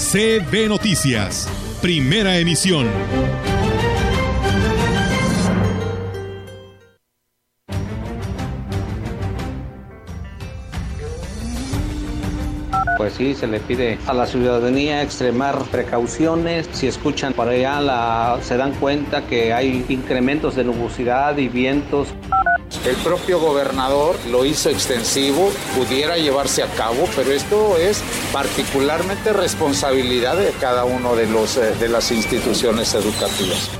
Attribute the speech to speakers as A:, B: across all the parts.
A: CB Noticias, primera emisión.
B: pues sí, se le pide a la ciudadanía extremar precauciones. Si escuchan por allá, se dan cuenta que hay incrementos de nubosidad y vientos.
C: El propio gobernador lo hizo extensivo, pudiera llevarse a cabo, pero esto es particularmente responsabilidad de cada uno de, los, eh, de las instituciones educativas.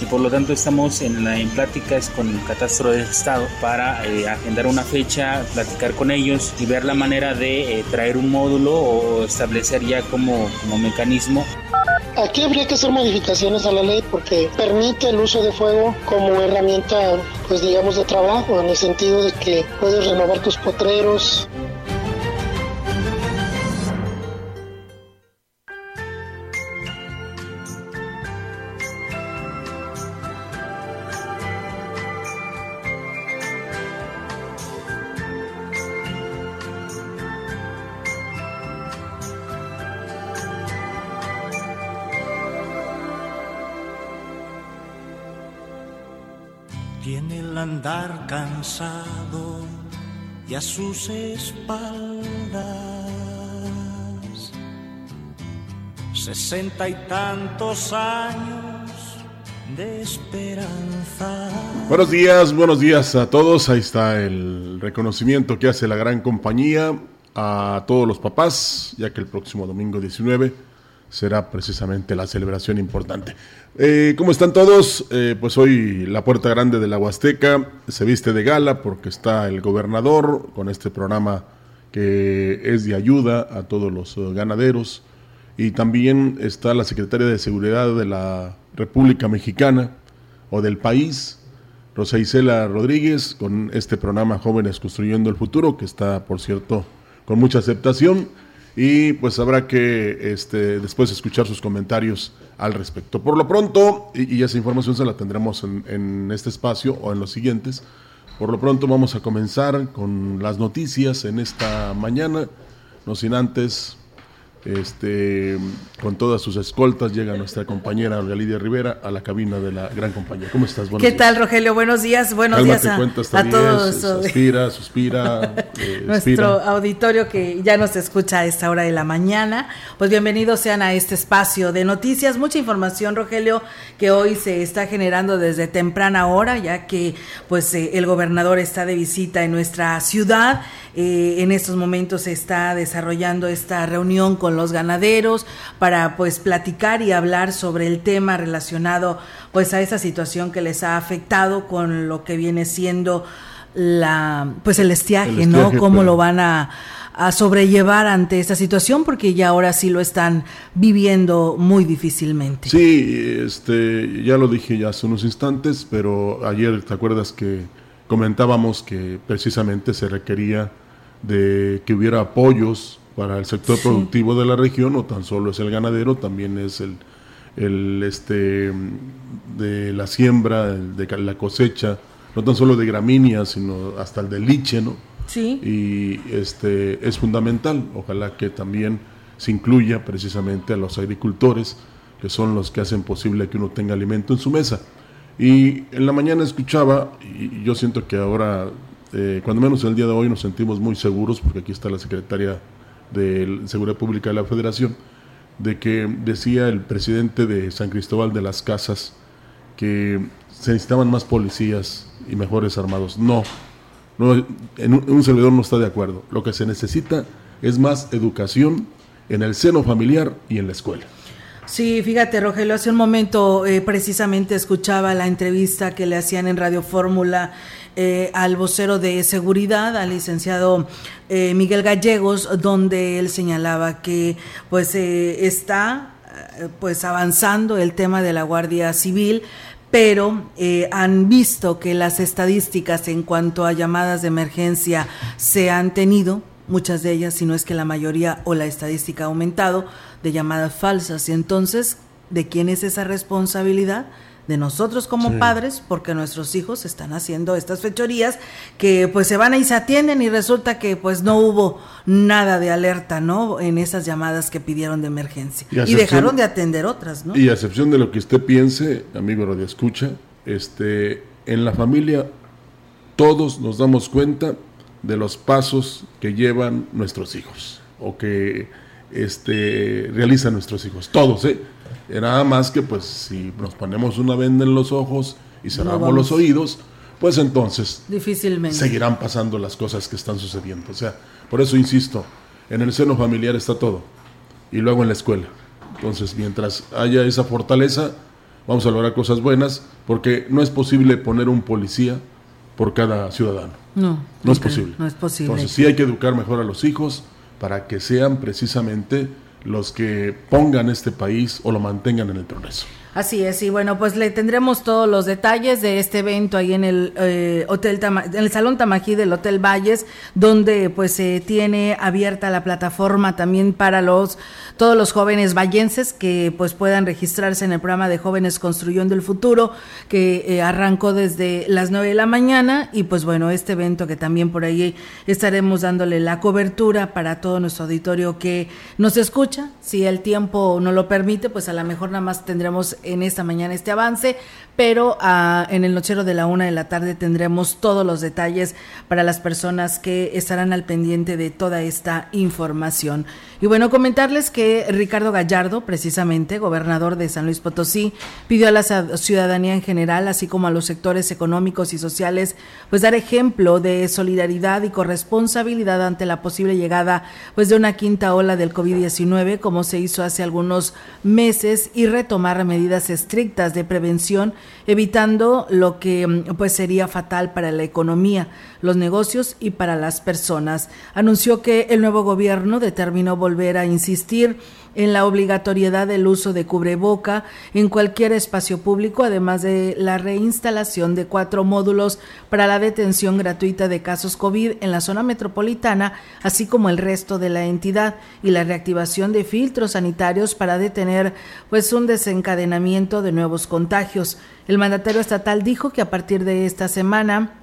D: Y por lo tanto estamos en, la, pláticas con el Catastro del Estado para eh, agendar una fecha, platicar con ellos y ver la manera de eh, traer un módulo o establecer ya como, como mecanismo
E: Aquí habría que hacer modificaciones a la ley porque permite el uso de fuego como herramienta, pues digamos, de trabajo, en el sentido de que puedes renovar tus potreros,
F: andar cansado y a sus espaldas sesenta y tantos años de esperanza.
G: Buenos días, buenos días a todos. Ahí está el reconocimiento que hace la gran compañía a todos los papás, ya que el próximo domingo 19 será precisamente la celebración importante. Eh, ¿Cómo están todos? Eh, pues hoy la puerta grande de la Huasteca se viste de gala porque está el gobernador con este programa que es de ayuda a todos los eh, ganaderos y también está la secretaria de Seguridad de la República Mexicana o del país, Rosa Isela Rodríguez, con este programa Jóvenes Construyendo el Futuro, que está, por cierto, con mucha aceptación y pues habrá que este, después escuchar sus comentarios al respecto. Por lo pronto, y, esa información se la tendremos en, en, este espacio o en los siguientes, por lo pronto vamos a comenzar con las noticias en esta mañana, no sin antes este, con todas sus escoltas llega nuestra compañera Olga Lidia Rivera a la cabina de la gran compañía. ¿Cómo estás?
H: ¿Qué tal, Rogelio? Buenos días. Buenos días a, a todos.
G: Suspira, suspira.
H: Eh, Nuestro auditorio que ya nos escucha a esta hora de la mañana. Pues bienvenidos sean a este espacio de noticias. Mucha información, Rogelio, que hoy se está generando desde temprana hora, ya que pues eh, el gobernador está de visita en nuestra ciudad. Eh, en estos momentos se está desarrollando esta reunión con los ganaderos para pues platicar y hablar sobre el tema relacionado pues a esa situación que les ha afectado con lo que viene siendo la pues el estiaje, ¿no? Cómo lo van a a sobrellevar ante esta situación porque ya ahora sí lo están viviendo muy difícilmente.
G: Sí, este, ya lo dije ya hace unos instantes, pero ayer te acuerdas que comentábamos que precisamente se requería de que hubiera apoyos para el sector productivo de la región, no tan solo es el ganadero, también es el, el este de la siembra, de la cosecha, no tan solo de gramíneas, sino hasta el de liche, ¿no?
H: Sí.
G: Y este es fundamental, ojalá que también se incluya precisamente a los agricultores, que son los que hacen posible que uno tenga alimento en su mesa. Y en la mañana escuchaba, y yo siento que ahora, eh, cuando menos el día de hoy, nos sentimos muy seguros, porque aquí está la secretaria de Seguridad Pública de la Federación, de que decía el presidente de San Cristóbal de las Casas que se necesitaban más policías y mejores armados. No, no en un, servidor no está de acuerdo. Lo que se necesita es más educación en el seno familiar y en la escuela.
H: Sí, fíjate, Rogelio, hace un momento eh, precisamente escuchaba la entrevista que le hacían en Radio Fórmula eh, al vocero de seguridad, al licenciado eh, Miguel Gallegos, donde él señalaba que pues está pues avanzando el tema de la Guardia Civil, pero han visto que las estadísticas en cuanto a llamadas de emergencia se han tenido, muchas de ellas, si no es que la mayoría o la estadística ha aumentado, de llamadas falsas. Y entonces, ¿de quién es esa responsabilidad? de nosotros como padres, porque nuestros hijos están haciendo estas fechorías que pues se van y se atienden y resulta que pues no hubo nada de alerta, ¿no? En esas llamadas que pidieron de emergencia. Y, dejaron de atender otras, ¿no?
G: Y a excepción de lo que usted piense, amigo Radio Escucha, este, en la familia todos nos damos cuenta de los pasos que llevan nuestros hijos o que este, realizan nuestros hijos, todos, ¿eh? Nada más que pues si nos ponemos una venda en los ojos y cerramos los oídos, pues entonces
H: difícilmente
G: seguirán pasando las cosas que están sucediendo. O sea, por eso insisto, en el seno familiar está todo y luego en la escuela. Entonces, mientras haya esa fortaleza, vamos a lograr cosas buenas, porque no es posible poner un policía por cada ciudadano.
H: No,
G: no es posible.
H: No es posible.
G: Entonces, sí hay que educar mejor a los hijos, para que sean precisamente los que pongan este país o lo mantengan en el progreso.
H: Así es, y bueno, pues le tendremos todos los detalles de este evento ahí en el eh, hotel en el Salón Tamají del Hotel Valles, donde pues se tiene abierta la plataforma también para los todos los jóvenes vallenses que pues puedan registrarse en el programa de Jóvenes Construyendo el Futuro, que eh, arrancó desde las 9 de la mañana y pues bueno, este evento que también por ahí estaremos dándole la cobertura para todo nuestro auditorio que nos escucha, si el tiempo no lo permite, pues a lo mejor nada más tendremos en esta mañana este avance, pero ah, en el nochero de la una de la tarde tendremos todos los detalles para las personas que estarán al pendiente de toda esta información. Y bueno, comentarles que Ricardo Gallardo, precisamente, gobernador de San Luis Potosí, pidió a la ciudadanía en general, así como a los sectores económicos y sociales, pues dar ejemplo de solidaridad y corresponsabilidad ante la posible llegada pues de una quinta ola del COVID-19, como se hizo hace algunos meses, y retomar medidas estrictas de prevención, evitando lo que pues sería fatal para la economía, los negocios y para las personas. Anunció que el nuevo gobierno determinó volver a insistir en la obligatoriedad del uso de cubreboca en cualquier espacio público, además de la reinstalación de cuatro módulos para la detención gratuita de casos COVID en la zona metropolitana, así como el resto de la entidad, y la reactivación de filtros sanitarios para detener pues un desencadenamiento de nuevos contagios. El mandatario estatal dijo que a partir de esta semana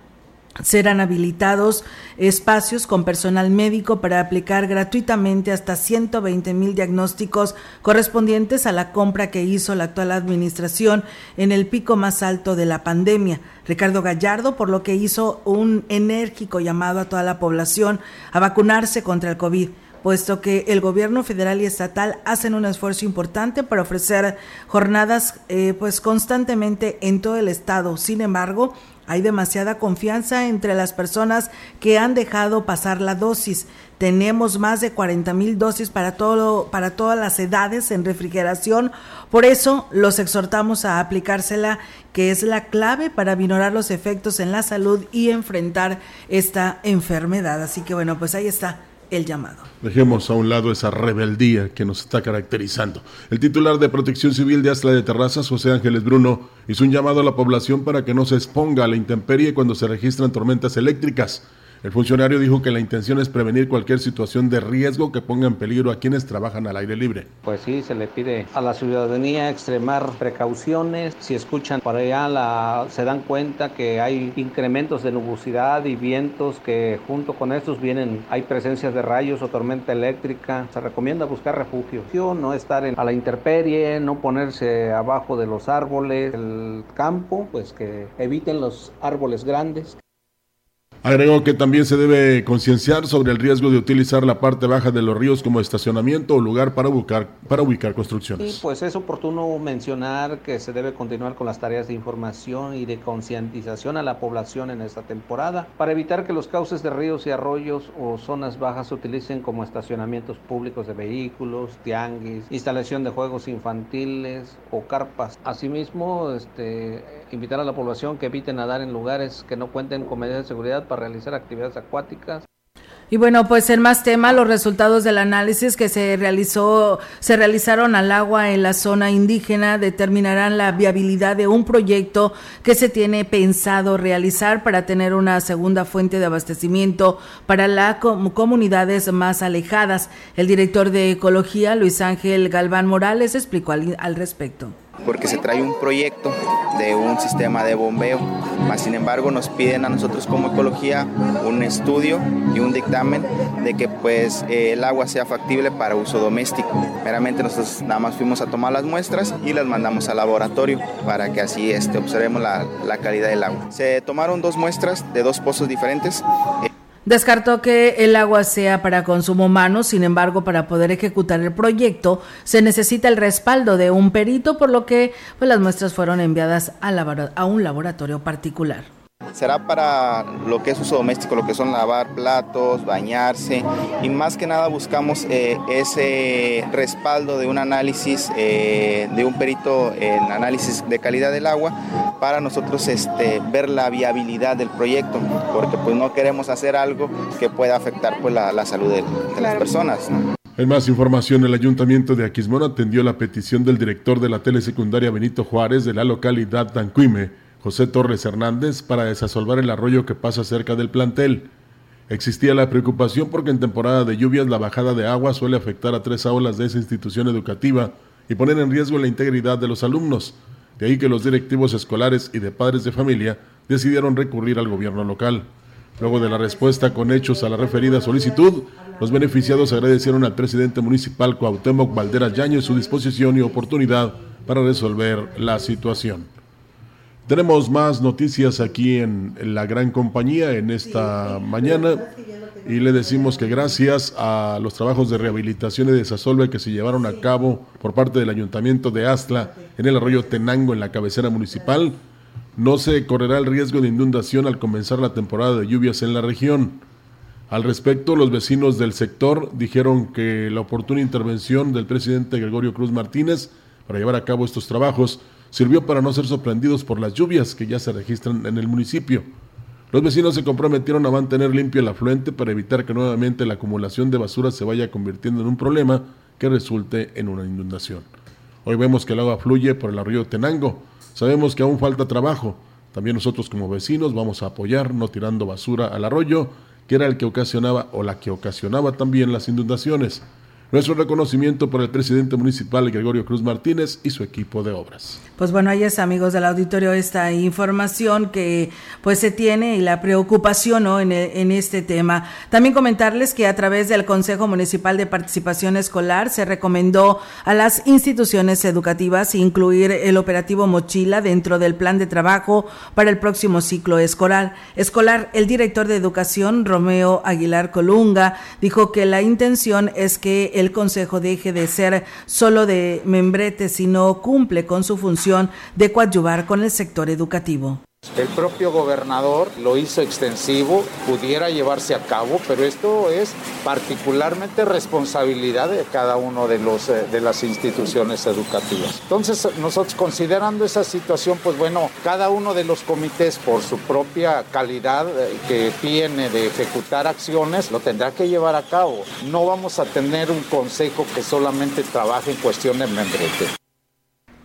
H: serán habilitados espacios con personal médico para aplicar gratuitamente hasta 120 mil diagnósticos correspondientes a la compra que hizo la actual administración en el pico más alto de la pandemia. Ricardo Gallardo, por lo que hizo un enérgico llamado a toda la población a vacunarse contra el COVID puesto que el gobierno federal y estatal hacen un esfuerzo importante para ofrecer jornadas eh, pues constantemente en todo el estado. Sin embargo, hay demasiada confianza entre las personas que han dejado pasar la dosis. Tenemos más de 40 mil dosis para, todo, para todas las edades en refrigeración. Por eso los exhortamos a aplicársela, que es la clave para minorar los efectos en la salud y enfrentar esta enfermedad. Así que bueno, pues ahí está el llamado.
G: Dejemos a un lado esa rebeldía que nos está caracterizando. El titular de Protección Civil de Astla de Terrazas, José Ángeles Bruno, hizo un llamado a la población para que no se exponga a la intemperie cuando se registran tormentas eléctricas. El funcionario dijo que la intención es prevenir cualquier situación de riesgo que ponga en peligro a quienes trabajan al aire libre.
B: Pues sí, se le pide a la ciudadanía extremar precauciones. Si escuchan por allá, la, se dan cuenta que hay incrementos de nubosidad y vientos que junto con estos vienen, hay presencias de rayos o tormenta eléctrica. Se recomienda buscar refugio, no estar a la intemperie, no ponerse abajo de los árboles, el campo, pues que eviten los árboles grandes.
G: Agregó que también se debe concienciar sobre el riesgo de utilizar la parte baja de los ríos como estacionamiento o lugar para ubicar, para ubicar construcciones.
B: Sí, pues es oportuno mencionar que se debe continuar con las tareas de información y de concientización a la población en esta temporada para evitar que los cauces de ríos y arroyos o zonas bajas se utilicen como estacionamientos públicos de vehículos, tianguis, instalación de juegos infantiles o carpas. Asimismo, este, invitar a la población que evite nadar en lugares que no cuenten con medidas de seguridad para realizar actividades acuáticas.
H: Y bueno, pues en más tema, los resultados del análisis que se realizó, se realizaron al agua en la zona indígena determinarán la viabilidad de un proyecto que se tiene pensado realizar para tener una segunda fuente de abastecimiento para las comunidades más alejadas. El director de Ecología, Luis Ángel Galván Morales, explicó al, al respecto
I: porque se trae un proyecto de un sistema de bombeo. Más sin embargo, nos piden a nosotros como ecología un estudio y un dictamen de que pues eh, el agua sea factible para uso doméstico. Meramente nosotros nada más fuimos a tomar las muestras y las mandamos al laboratorio para que así este, observemos la, la calidad del agua. Se tomaron dos muestras de dos pozos diferentes.
H: Descartó que el agua sea para consumo humano, sin embargo, para poder ejecutar el proyecto se necesita el respaldo de un perito, por lo que pues, las muestras fueron enviadas a, a un laboratorio particular
I: será para lo que es uso doméstico, lo que son lavar platos, bañarse y más que nada buscamos eh, ese respaldo de un análisis eh, de un perito en análisis de calidad del agua para nosotros este, ver la viabilidad del proyecto, porque pues no queremos hacer algo que pueda afectar pues la, la salud de, de las personas.
G: En más información, el Ayuntamiento de Aquismón atendió la petición del director de la telesecundaria Benito Juárez de la localidad Tancuime, José Torres Hernández para desasolvar el arroyo que pasa cerca del plantel. Existía la preocupación porque en temporada de lluvias la bajada de agua suele afectar a tres aulas de esa institución educativa y poner en riesgo la integridad de los alumnos. De ahí que los directivos escolares y de padres de familia decidieron recurrir al gobierno local. Luego de la respuesta con hechos a la referida solicitud, los beneficiados agradecieron al presidente municipal Cuauhtémoc Valderas Yañez su disposición y oportunidad para resolver la situación. Tenemos más noticias aquí en, la gran compañía en esta mañana y le decimos que gracias a los trabajos de rehabilitación y desasolve que se llevaron a cabo por parte del Ayuntamiento de Astla en el arroyo Tenango en la cabecera municipal, no se correrá el riesgo de inundación al comenzar la temporada de lluvias en la región. Al respecto, los vecinos del sector dijeron que la oportuna intervención del presidente Gregorio Cruz Martínez para llevar a cabo estos trabajos sirvió para no ser sorprendidos por las lluvias que ya se registran en el municipio. Los vecinos se comprometieron a mantener limpio el afluente para evitar que nuevamente la acumulación de basura se vaya convirtiendo en un problema que resulte en una inundación. Hoy vemos que el agua fluye por el río Tenango. Sabemos que aún falta trabajo. También nosotros como vecinos vamos a apoyar no tirando basura al arroyo, que era el que ocasionaba o la que ocasionaba también las inundaciones. Nuestro reconocimiento por el presidente municipal Gregorio Cruz Martínez y su equipo de obras.
H: Pues bueno, ahí es amigos del auditorio esta información que pues se tiene y la preocupación ¿no? en, en este tema. También comentarles que a través del Consejo Municipal de Participación Escolar se recomendó a las instituciones educativas incluir el operativo Mochila dentro del plan de trabajo para el próximo ciclo escolar. Escolar, el director de Educación, Romeo Aguilar Colunga, dijo que la intención es que el Consejo deje de ser solo de membrete, sino cumple con su función de coadyuvar con el sector educativo.
C: El propio gobernador lo hizo extensivo, pudiera llevarse a cabo, pero esto es particularmente responsabilidad de cada uno de, los, eh, de las instituciones educativas. Entonces, nosotros considerando esa situación, pues bueno, cada uno de los comités por su propia calidad eh, que tiene de ejecutar acciones, lo tendrá que llevar a cabo. No vamos a tener un consejo que solamente trabaje en cuestiones membrete.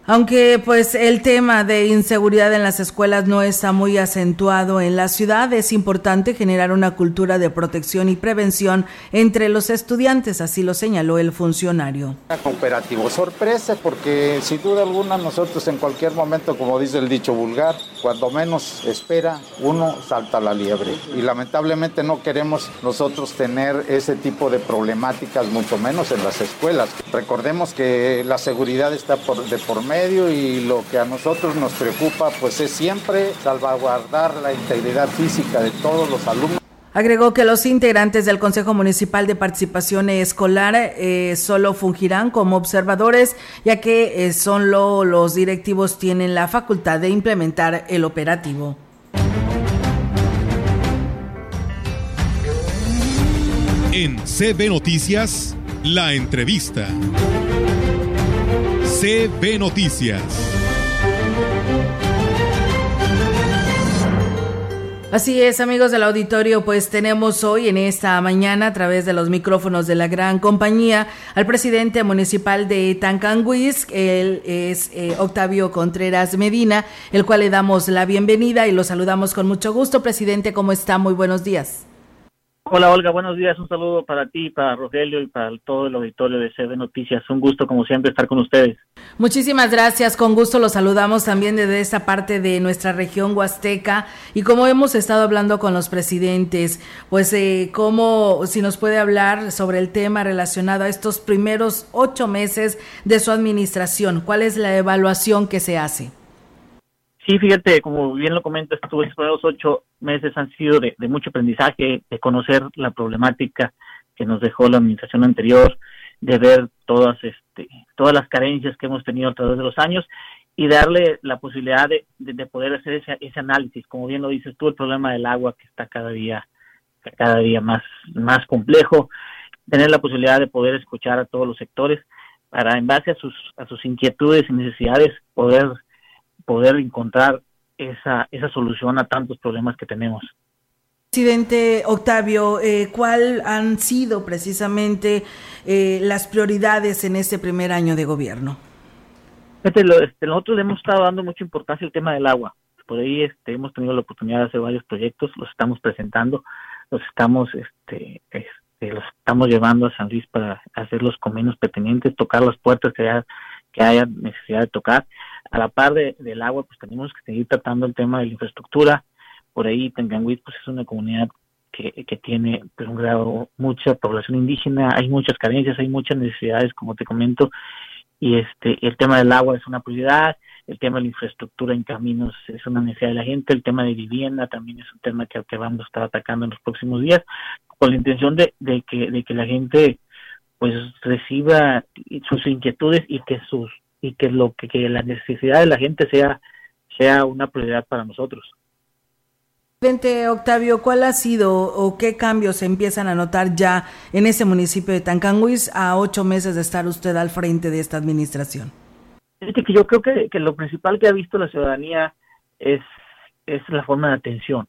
H: Aunque pues el tema de inseguridad en las escuelas no está muy acentuado en la ciudad, es importante generar una cultura de protección y prevención entre los estudiantes, así lo señaló el funcionario.
C: Operativo sorpresa, porque sin duda alguna nosotros en cualquier momento, como dice el dicho vulgar, cuando menos espera, uno salta la liebre. Y lamentablemente no queremos nosotros tener ese tipo de problemáticas, mucho menos en las escuelas. Recordemos que la seguridad está por, de por medio medio y lo que a nosotros nos preocupa pues es siempre salvaguardar la integridad física de todos los alumnos.
H: Agregó que los integrantes del Consejo Municipal de Participación Escolar eh, solo fungirán como observadores, ya que eh, solo los directivos tienen la facultad de implementar el operativo.
A: En CB Noticias, la entrevista. CB Noticias.
H: Así es, amigos del auditorio, pues tenemos hoy en esta mañana a través de los micrófonos de la gran compañía al presidente municipal de Tancanguis, él es eh, Octavio Contreras Medina, el cual le damos la bienvenida y lo saludamos con mucho gusto. Presidente, ¿cómo está? Muy buenos días.
J: Hola Olga, buenos días. Un saludo para ti, para Rogelio y para todo el auditorio de CB Noticias. Un gusto, como siempre, estar con ustedes.
H: Muchísimas gracias. Con gusto los saludamos también desde esta parte de nuestra región huasteca. Y como hemos estado hablando con los presidentes, pues, eh, cómo, si nos puede hablar sobre el tema relacionado a estos primeros ocho meses de su administración. ¿Cuál es la evaluación que se hace?
J: Sí, fíjate, como bien lo comentas, estos primeros ocho meses han sido de, mucho aprendizaje, de conocer la problemática que nos dejó la administración anterior, de ver todas, este, todas las carencias que hemos tenido a través de los años y darle la posibilidad de, de, poder hacer ese, ese, análisis. Como bien lo dices tú, el problema del agua que está cada día, cada día más, más complejo, tener la posibilidad de poder escuchar a todos los sectores para, en base a sus, a sus inquietudes y necesidades, poder poder encontrar esa, esa solución a tantos problemas que tenemos.
H: Presidente Octavio, eh, ¿cuál han sido precisamente eh, las prioridades en este primer año de gobierno?
J: Este, nosotros le hemos estado dando mucha importancia al tema del agua. Por ahí este, hemos tenido la oportunidad de hacer varios proyectos, los estamos presentando, los estamos, este, este, los estamos llevando a San Luis para hacerlos con menos pertinentes, tocar las puertas que haya, que haya necesidad de tocar. A la par de, del agua, pues tenemos que seguir tratando el tema de la infraestructura. Por ahí Tenganguit pues es una comunidad que, que tiene pues, un grado, mucha población indígena, hay muchas carencias, hay muchas necesidades, como te comento, y este el tema del agua es una prioridad, el tema de la infraestructura en caminos es una necesidad de la gente, el tema de vivienda también es un tema que, que vamos a estar atacando en los próximos días, con la intención de, de, que, de que la gente pues reciba sus inquietudes y que sus y que lo que, la necesidad de la gente sea sea una prioridad para nosotros.
H: Presidente Octavio, ¿cuál ha sido o qué cambios se empiezan a notar ya en ese municipio de Tancanguis a ocho meses de estar usted al frente de esta administración?
J: que yo creo que, que, lo principal que ha visto la ciudadanía es, es la forma de atención.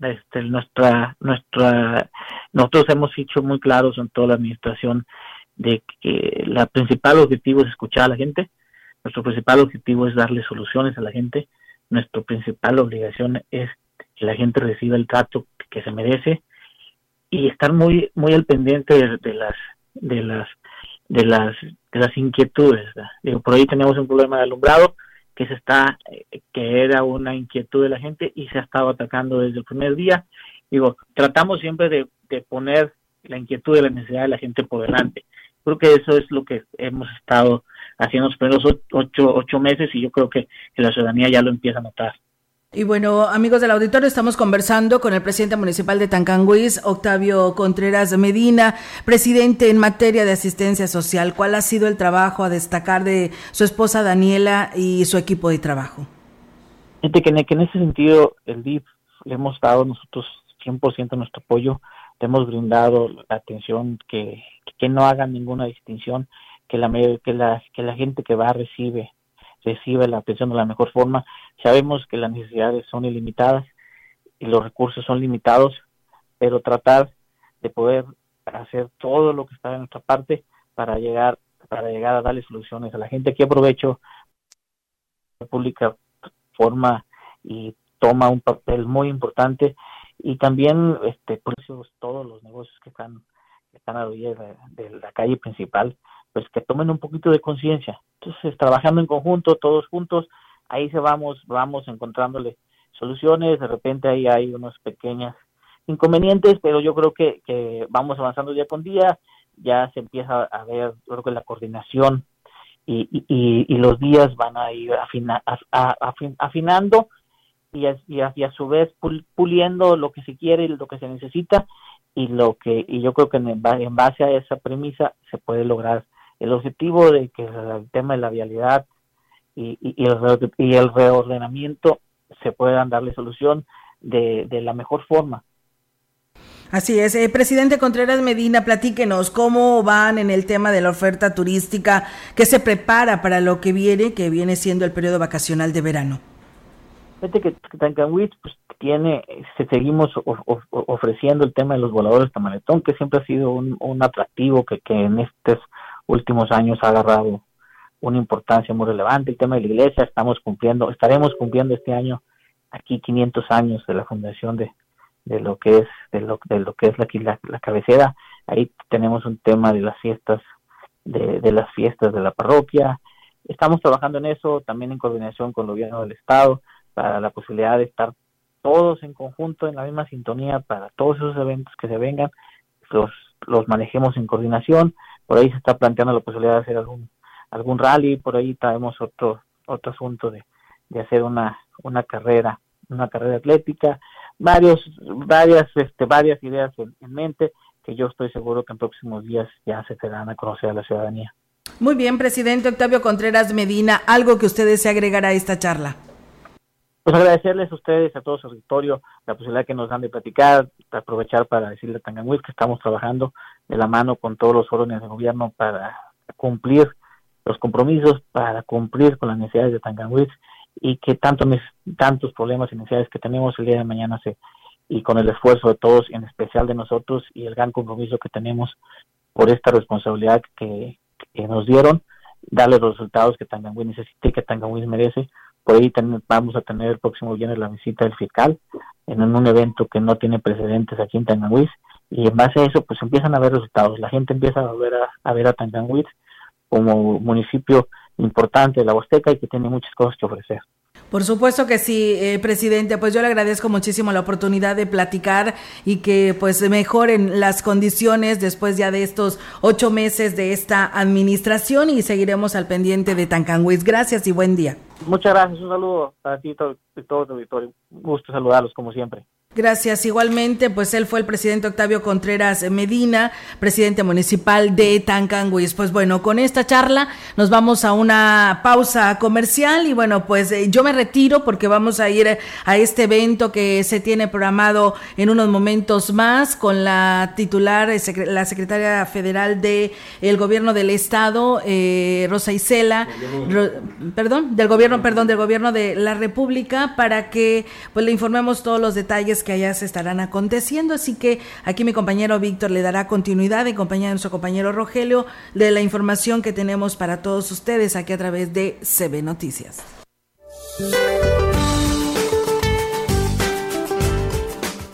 J: Este, nuestra, nuestra, nosotros hemos dicho muy claros en toda la administración de que la principal objetivo es escuchar a la gente, nuestro principal objetivo es darle soluciones a la gente. Nuestra principal obligación es que la gente reciba el trato que se merece y estar muy muy al pendiente de, las de las de las de las inquietudes. Digo, por ahí tenemos un problema de alumbrado que se está que era una inquietud de la gente y se ha estado atacando desde el primer día. Digo, tratamos siempre de, de poner la inquietud y la necesidad de la gente por delante. Creo que eso es lo que hemos estado haciendo los primeros ocho, ocho meses y yo creo que, la ciudadanía ya lo empieza a notar.
H: Y bueno, amigos del auditorio, estamos conversando con el presidente municipal de Tancanguis, Octavio Contreras Medina, presidente en materia de asistencia social. ¿Cuál ha sido el trabajo a destacar de su esposa Daniela y su equipo de trabajo?
J: Gente que en, ese sentido el DIF le hemos dado nosotros 100% nuestro apoyo, le hemos brindado la atención que, que no hagan ninguna distinción que la, que la, que la gente que va recibe, recibe la atención de la mejor forma. Sabemos que las necesidades son ilimitadas y los recursos son limitados, pero tratar de poder hacer todo lo que está en nuestra parte para llegar para llegar a darle soluciones a la gente. Aquí aprovecho la pública forma y toma un papel muy importante y también este por eso todos los negocios que están están a la orilla de la calle principal pues que tomen un poquito de conciencia. Entonces, trabajando en conjunto, todos juntos, ahí se vamos, vamos encontrándole soluciones, de repente ahí hay unos pequeños inconvenientes, pero yo creo que, que vamos avanzando día con día, ya se empieza a ver, creo que la coordinación y, y, los días van a ir afinando y a, y, a, su vez puliendo lo que se quiere y lo que se necesita y lo que y yo creo que en, base a esa premisa se puede lograr el objetivo de que el tema de la vialidad y, y, el, y el reordenamiento se puedan darle solución de, de la mejor forma
H: Así es. Eh, presidente Contreras Medina, platíquenos cómo van en el tema de la oferta turística que se prepara para lo que viene, que viene siendo el periodo vacacional de verano.
J: Fíjate que Tancanwitz pues, tiene, se seguimos ofreciendo el tema de los voladores tamaletón, que siempre ha sido un, atractivo que, que en estos últimos años ha agarrado una importancia muy relevante. El tema de la iglesia, estamos cumpliendo, estaremos cumpliendo este año aquí 500 años de la fundación de, de lo que es de lo, de lo que es la, la, cabecera ahí tenemos un tema de las fiestas de, de, las fiestas de la parroquia estamos trabajando en eso también en coordinación con el gobierno del estado para la posibilidad de estar todos en conjunto en la misma sintonía para todos esos eventos que se vengan los los manejemos en coordinación por ahí se está planteando la posibilidad de hacer algún algún rally por ahí traemos otro otro asunto de, de hacer una una carrera una carrera atlética varios, varias, este, varias ideas en, mente que yo estoy seguro que en próximos días ya se darán a conocer a la ciudadanía.
H: Muy bien, presidente Octavio Contreras Medina, algo que usted desea agregar a esta charla.
J: Pues agradecerles a ustedes, a todo su auditorio, la posibilidad que nos dan de platicar, aprovechar para decirle a Tanganwis que estamos trabajando de la mano con todos los órdenes de gobierno para cumplir los compromisos, para cumplir con las necesidades de Tanganwis y que tanto, tantos problemas iniciales que tenemos el día de mañana se y con el esfuerzo de todos, en especial de nosotros y el gran compromiso que tenemos por esta responsabilidad que, nos dieron, darle los resultados que Tanganwin necesita y que Tanganwin merece. Por ahí vamos a tener el próximo viernes la visita del fiscal en un evento que no tiene precedentes aquí en Tanganwis y en base a eso pues empiezan a ver resultados. La gente empieza a ver a, ver a Tanganwis como municipio importante de la Huasteca y que tiene muchas cosas que ofrecer.
H: Por supuesto que sí, eh, presidente. Pues yo le agradezco muchísimo la oportunidad de platicar y que pues mejoren las condiciones después ya de estos ocho meses de esta administración y seguiremos al pendiente de Tancanhuiz. Gracias y buen día.
J: Muchas gracias. Un saludo para ti y todo, todo tu auditorio. Un gusto saludarlos como siempre.
H: Gracias. Igualmente, pues él fue el presidente Octavio Contreras Medina, presidente municipal de Tancanguis. Pues bueno, con esta charla nos vamos a una pausa comercial y bueno, pues eh, yo me retiro porque vamos a ir a este evento que se tiene programado en unos momentos más con la titular, eh, la secretaria federal de el gobierno del estado, eh, Rosa Isela, perdón, del gobierno, perdón, del gobierno de la República para que pues le informemos todos los detalles que allá se estarán aconteciendo. Así que aquí mi compañero Víctor le dará continuidad en compañía de nuestro compañero Rogelio de la información que tenemos para todos ustedes aquí a través de CB Noticias.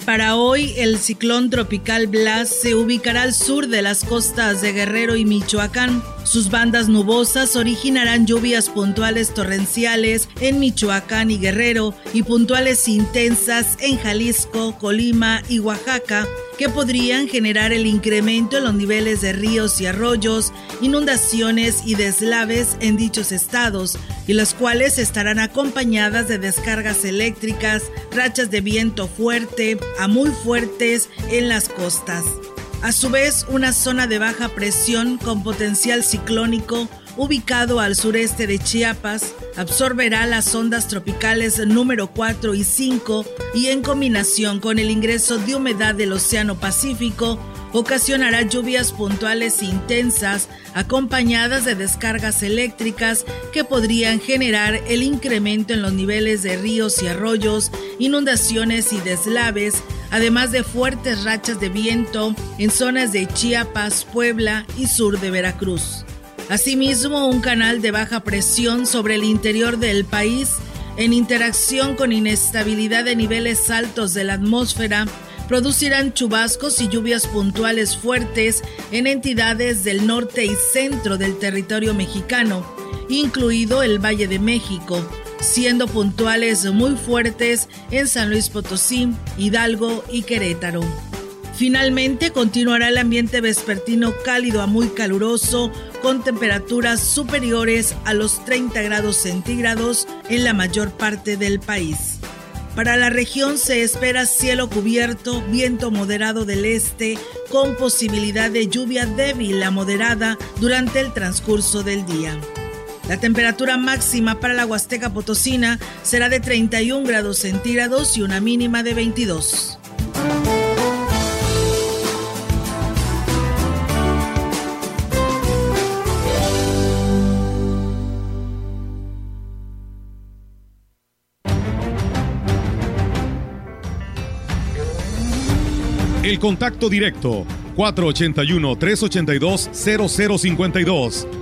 H: Para hoy, el ciclón tropical Blas se ubicará al sur de las costas de Guerrero y Michoacán. Sus bandas nubosas originarán lluvias puntuales torrenciales en Michoacán y Guerrero y puntuales intensas en Jalisco, Colima y Oaxaca, que podrían generar el incremento en los niveles de ríos y arroyos, inundaciones y deslaves en dichos estados, y las cuales estarán acompañadas de descargas eléctricas, rachas de viento fuerte a muy fuertes en las costas. A su vez, una zona de baja presión con potencial ciclónico ubicado al sureste de Chiapas, absorberá las ondas tropicales número 4 y 5 y en combinación con el ingreso de humedad del Océano Pacífico, ocasionará lluvias puntuales intensas acompañadas de descargas eléctricas que podrían generar el incremento en los niveles de ríos y arroyos, inundaciones y deslaves, además de fuertes rachas de viento en zonas de Chiapas, Puebla y sur de Veracruz. Asimismo, un canal de baja presión sobre el interior del país, en interacción con inestabilidad de niveles altos de la atmósfera, producirán chubascos y lluvias puntuales fuertes en entidades del norte y centro del territorio mexicano, incluido el Valle de México, siendo puntuales muy fuertes en San Luis Potosí, Hidalgo y Querétaro. Finalmente, continuará el ambiente vespertino cálido a muy caluroso, con temperaturas superiores a los 30 grados centígrados en la mayor parte del país. Para la región se espera cielo cubierto, viento moderado del este, con posibilidad de lluvia débil a moderada durante el transcurso del día. La temperatura máxima para la Huasteca Potosina será de 31 grados centígrados y una mínima de 22.
A: El contacto directo 481-382-0052.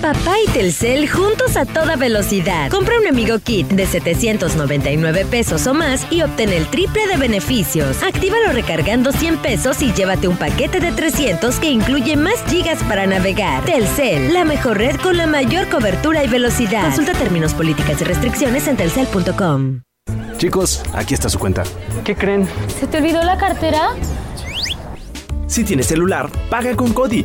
K: Papá y Telcel juntos a toda velocidad. Compra un amigo kit de 799 pesos o más y obtén el triple de beneficios. Actívalo recargando 100 pesos y llévate un paquete de 300 que incluye más gigas para navegar. Telcel, la mejor red con la mayor cobertura y velocidad. Consulta términos, políticas y restricciones en telcel.com.
L: Chicos, aquí está su cuenta.
M: ¿Qué creen?
N: ¿Se te olvidó la cartera?
L: Si tienes celular, paga con Cody.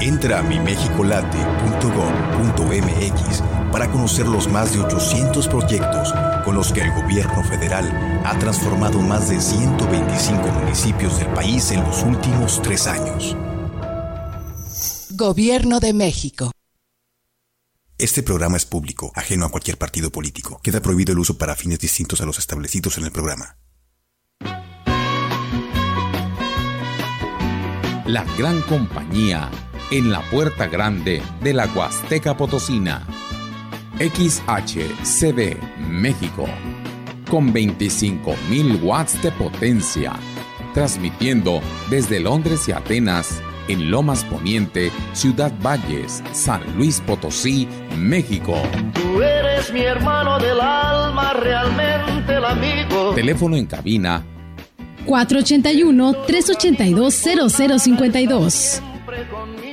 O: Entra a mimexicolate.gov.mx para conocer los más de 800 proyectos con los que el gobierno federal ha transformado más de 125 municipios del país en los últimos tres años.
P: Gobierno de México.
O: Este programa es público, ajeno a cualquier partido político. Queda prohibido el uso para fines distintos a los establecidos en el programa.
Q: La gran compañía en la puerta grande de la Huasteca Potosina. XHCD México. Con 25.000 watts de potencia. Transmitiendo desde Londres y Atenas, en Lomas Poniente, Ciudad Valles, San Luis Potosí, México.
F: Tú eres mi hermano del alma, realmente el amigo.
Q: Teléfono en cabina
R: 481-382-0052.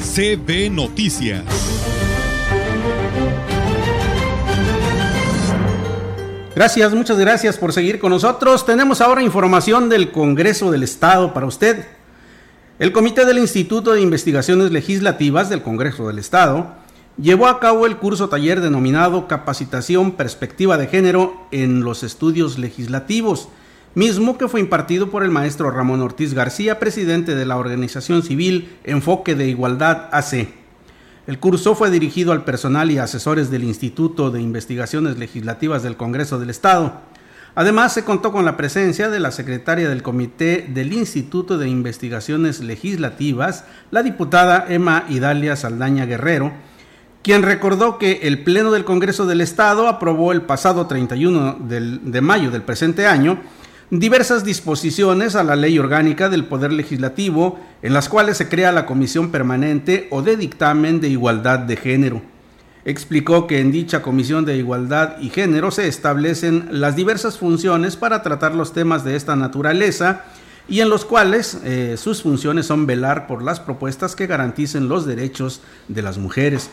A: CB Noticias.
S: Gracias, muchas gracias por seguir con nosotros. Tenemos ahora información del Congreso del Estado para usted. El Comité del Instituto de Investigaciones Legislativas del Congreso del Estado llevó a cabo el curso taller denominado Capacitación Perspectiva de Género en los Estudios Legislativos, mismo que fue impartido por el maestro Ramón Ortiz García, presidente de la organización civil Enfoque de Igualdad AC. El curso fue dirigido al personal y asesores del Instituto de Investigaciones Legislativas del Congreso del Estado. Además, se contó con la presencia de la secretaria del Comité del Instituto de Investigaciones Legislativas, la diputada Emma Idalia Saldaña Guerrero, quien recordó que el Pleno del Congreso del Estado aprobó el pasado 31 de mayo del presente año diversas disposiciones a la ley orgánica del Poder Legislativo en las cuales se crea la Comisión Permanente o de Dictamen de Igualdad de Género. Explicó que en dicha Comisión de Igualdad y Género se establecen las diversas funciones para tratar los temas de esta naturaleza y en los cuales eh, sus funciones son velar por las propuestas que garanticen los derechos de las mujeres.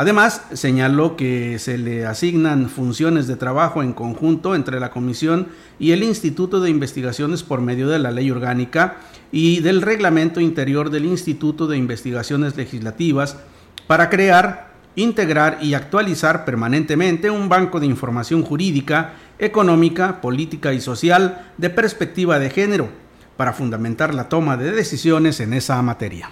S: Además, señaló que se le asignan funciones de trabajo en conjunto entre la Comisión y el Instituto de Investigaciones por medio de la Ley Orgánica y del Reglamento Interior del Instituto de Investigaciones Legislativas para crear, integrar y actualizar permanentemente un banco de información jurídica, económica, política y social de perspectiva de género para fundamentar la toma de decisiones en esa materia.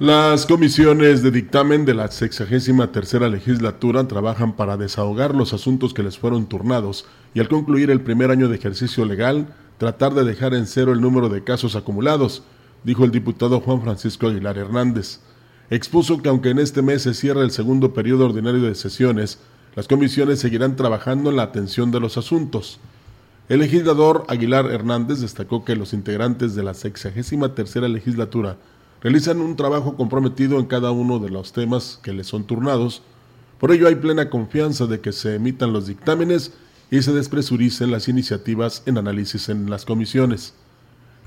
G: Las comisiones de dictamen de la 63 tercera legislatura trabajan para desahogar los asuntos que les fueron turnados y al concluir el primer año de ejercicio legal, tratar de dejar en cero el número de casos acumulados, dijo el diputado Juan Francisco Aguilar Hernández. Expuso que aunque en este mes se cierra el segundo periodo ordinario de sesiones, las comisiones seguirán trabajando en la atención de los asuntos. El legislador Aguilar Hernández destacó que los integrantes de la 63 tercera legislatura realizan un trabajo comprometido en cada uno de los temas que les son turnados. Por ello hay plena confianza de que se emitan los dictámenes y se despresuricen las iniciativas en análisis en las comisiones.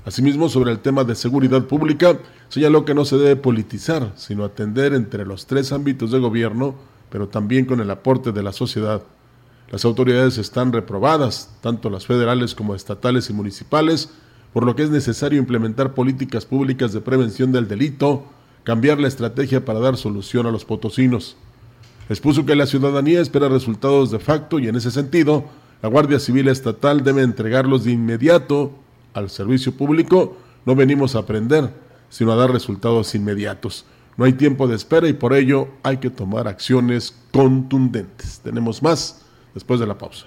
G: Asimismo, sobre el tema de seguridad pública, señaló que no se debe politizar, sino atender entre los tres ámbitos de gobierno, pero también con el aporte de la sociedad. Las autoridades están reprobadas, tanto las federales como estatales y municipales, por lo que es necesario implementar políticas públicas de prevención del delito, cambiar la estrategia para dar solución a los potosinos. Expuso que la ciudadanía espera resultados de facto y en ese sentido, la Guardia Civil Estatal debe entregarlos de inmediato al servicio público. No venimos a aprender, sino a dar resultados inmediatos. No hay tiempo de espera y por ello hay que tomar acciones contundentes. Tenemos más después de la pausa.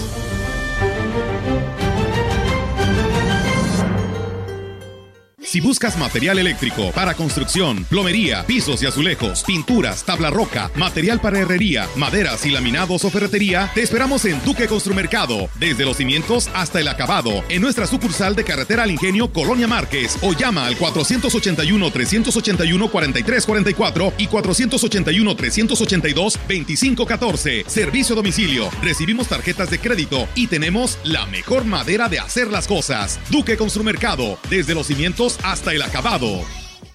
A: Si buscas material eléctrico para construcción, plomería, pisos y azulejos, pinturas, tabla roca, material para herrería, maderas y laminados o ferretería, te esperamos en Duque Construmercado, desde los cimientos hasta el acabado, en nuestra sucursal de Carretera al Ingenio Colonia Márquez o llama al 481-381-4344 y 481-382-2514. Servicio a domicilio. Recibimos tarjetas de crédito y tenemos la mejor madera de hacer las cosas. Duque Construmercado, desde los cimientos hasta el acabado.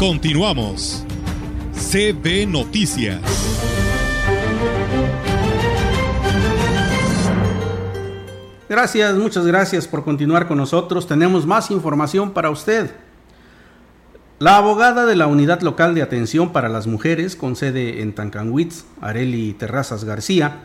A: Continuamos. CB Noticias.
S: Gracias, muchas gracias por continuar con nosotros. Tenemos más información para usted. La abogada de la Unidad Local de Atención para las Mujeres, con sede en Tancanwitz, Areli Terrazas García,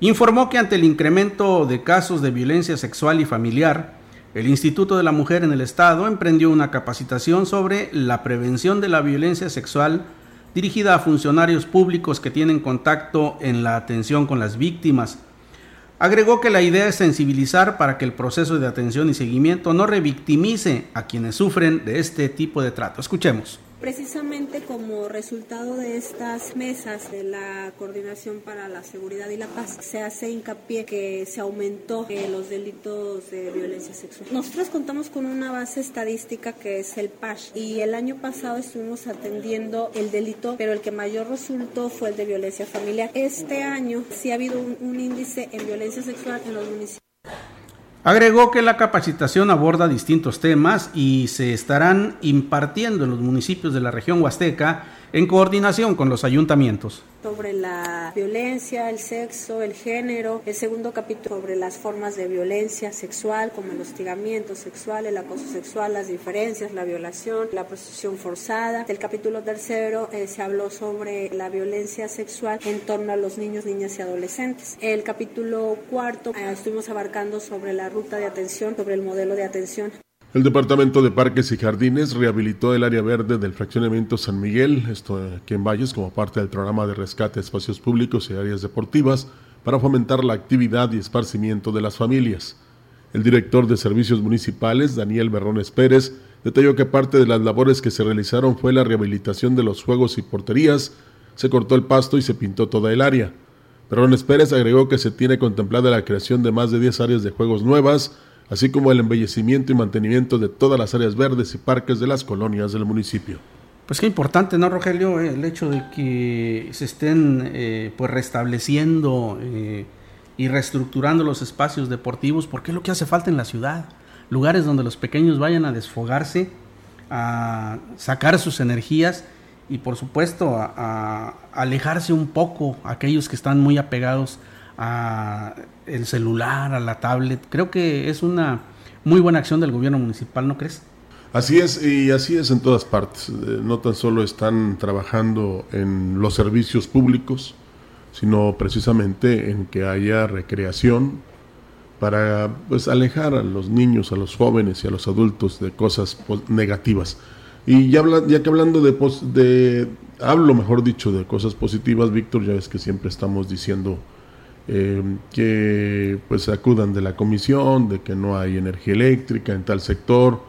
S: informó que ante el incremento de casos de violencia sexual y familiar, el Instituto de la Mujer en el Estado emprendió una capacitación sobre la prevención de la violencia sexual dirigida a funcionarios públicos que tienen contacto en la atención con las víctimas. Agregó que la idea es sensibilizar para que el proceso de atención y seguimiento no revictimice a quienes sufren de este tipo de trato. Escuchemos.
T: Precisamente como resultado de estas mesas de la Coordinación para la Seguridad y la Paz, se hace hincapié que se aumentó eh, los delitos de violencia sexual. Nosotros contamos con una base estadística que es el PASH y el año pasado estuvimos atendiendo el delito, pero el que mayor resultó fue el de violencia familiar. Este año sí ha habido un, un índice en violencia sexual en los municipios.
S: Agregó que la capacitación aborda distintos temas y se estarán impartiendo en los municipios de la región huasteca en coordinación con los ayuntamientos
T: sobre la violencia, el sexo, el género, el segundo capítulo sobre las formas de violencia sexual como el hostigamiento sexual, el acoso sexual, las diferencias, la violación, la prostitución forzada. El capítulo tercero eh, se habló sobre la violencia sexual en torno a los niños, niñas y adolescentes. El capítulo cuarto eh, estuvimos abarcando sobre la ruta de atención, sobre el modelo de atención.
G: El Departamento de Parques y Jardines rehabilitó el área verde del fraccionamiento San Miguel, esto aquí en Valles, como parte del programa de rescate de espacios públicos y áreas deportivas para fomentar la actividad y esparcimiento de las familias. El director de Servicios Municipales, Daniel Berrones Pérez, detalló que parte de las labores que se realizaron fue la rehabilitación de los juegos y porterías, se cortó el pasto y se pintó toda el área. Berrones Pérez agregó que se tiene contemplada la creación de más de 10 áreas de juegos nuevas, así como el embellecimiento y mantenimiento de todas las áreas verdes y parques de las colonias del municipio.
S: Pues qué importante, ¿no, Rogelio? Eh, el hecho de que se estén eh, pues restableciendo eh, y reestructurando los espacios deportivos, porque es lo que hace falta en la ciudad. Lugares donde los pequeños vayan a desfogarse, a sacar sus energías y por supuesto a, a alejarse un poco aquellos que están muy apegados el celular, a la tablet. Creo que es una muy buena acción del gobierno municipal, ¿no crees?
G: Así es, y así es en todas partes. Eh, no tan solo están trabajando en los servicios públicos, sino precisamente en que haya recreación para pues alejar a los niños, a los jóvenes y a los adultos de cosas negativas. Y ya, ya que hablando de, de, hablo mejor dicho, de cosas positivas, Víctor, ya ves que siempre estamos diciendo eh, que pues acudan de la comisión, de que no hay energía eléctrica en tal sector.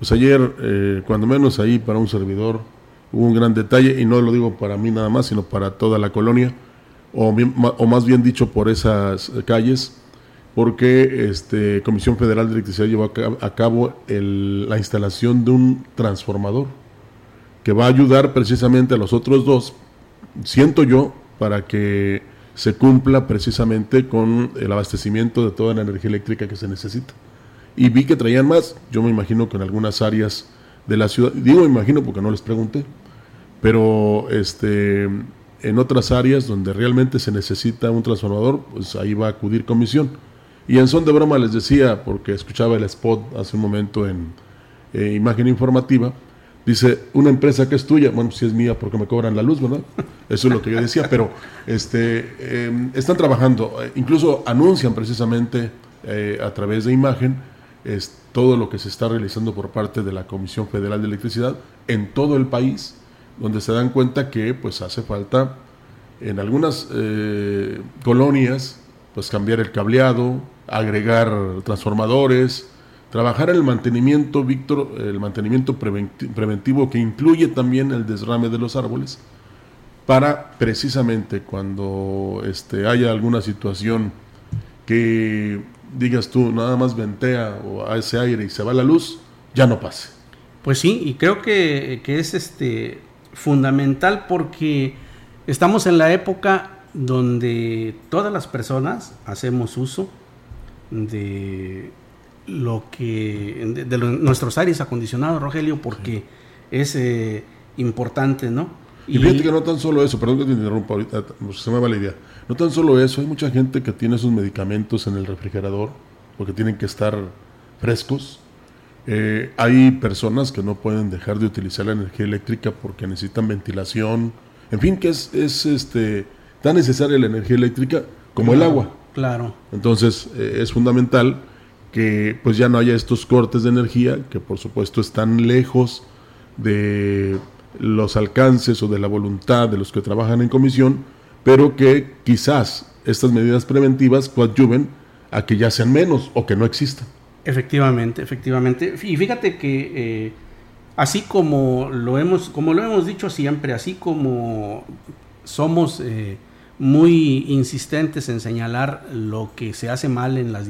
G: Pues ayer, eh, cuando menos ahí para un servidor, hubo un gran detalle, y no lo digo para mí nada más, sino para toda la colonia, o, más bien dicho por esas calles, porque este, Comisión Federal de Electricidad llevó a cabo la instalación de un transformador que va a ayudar precisamente a los otros dos, siento yo, para que se cumpla precisamente con el abastecimiento de toda la energía eléctrica que se necesita. Y vi que traían más, yo me imagino que en algunas áreas de la ciudad, digo imagino porque no les pregunté, pero este, en otras áreas donde realmente se necesita un transformador, pues ahí va a acudir comisión. Y en son de broma les decía, porque escuchaba el spot hace un momento en eh, imagen informativa, Dice, una empresa que es tuya, bueno, si es mía porque me cobran la luz, ¿verdad? Eso es lo que yo decía, pero este, em, están trabajando, eh, incluso anuncian precisamente eh, a través de imagen es todo lo que se está realizando por parte de la Comisión Federal de Electricidad en todo el país, donde se dan cuenta que pues hace falta en algunas eh, colonias pues cambiar el cableado, agregar transformadores, trabajar el mantenimiento, Víctor, el mantenimiento preventivo que incluye también el desrame de los árboles, para precisamente cuando este, haya alguna situación que digas tú, nada más ventea o ese aire y se va la luz, ya no pase.
S: Pues sí, y creo que, que es este fundamental porque estamos en la época donde todas las personas hacemos uso de lo que de, nuestros aires acondicionados, Rogelio, porque es eh, importante, ¿no?
G: Y, fíjate que no tan solo eso, perdón que te interrumpa ahorita, se me va la idea. No tan solo eso, hay mucha gente que tiene sus medicamentos en el refrigerador porque tienen que estar frescos. Eh, hay personas que no pueden dejar de utilizar la energía eléctrica porque necesitan ventilación. En fin, que es, es este, tan necesaria la energía eléctrica como el agua.
S: Claro.
G: Entonces eh, es fundamental que pues ya no haya estos cortes de energía que por supuesto están lejos de los alcances o de la voluntad de los que trabajan en comisión, pero que quizás estas medidas preventivas coadyuven a que ya sean menos o que no existan.
S: Efectivamente, efectivamente. Y fíjate que eh, así como lo hemos, como lo hemos dicho siempre, así como somos eh, muy insistentes en señalar lo que se hace mal en las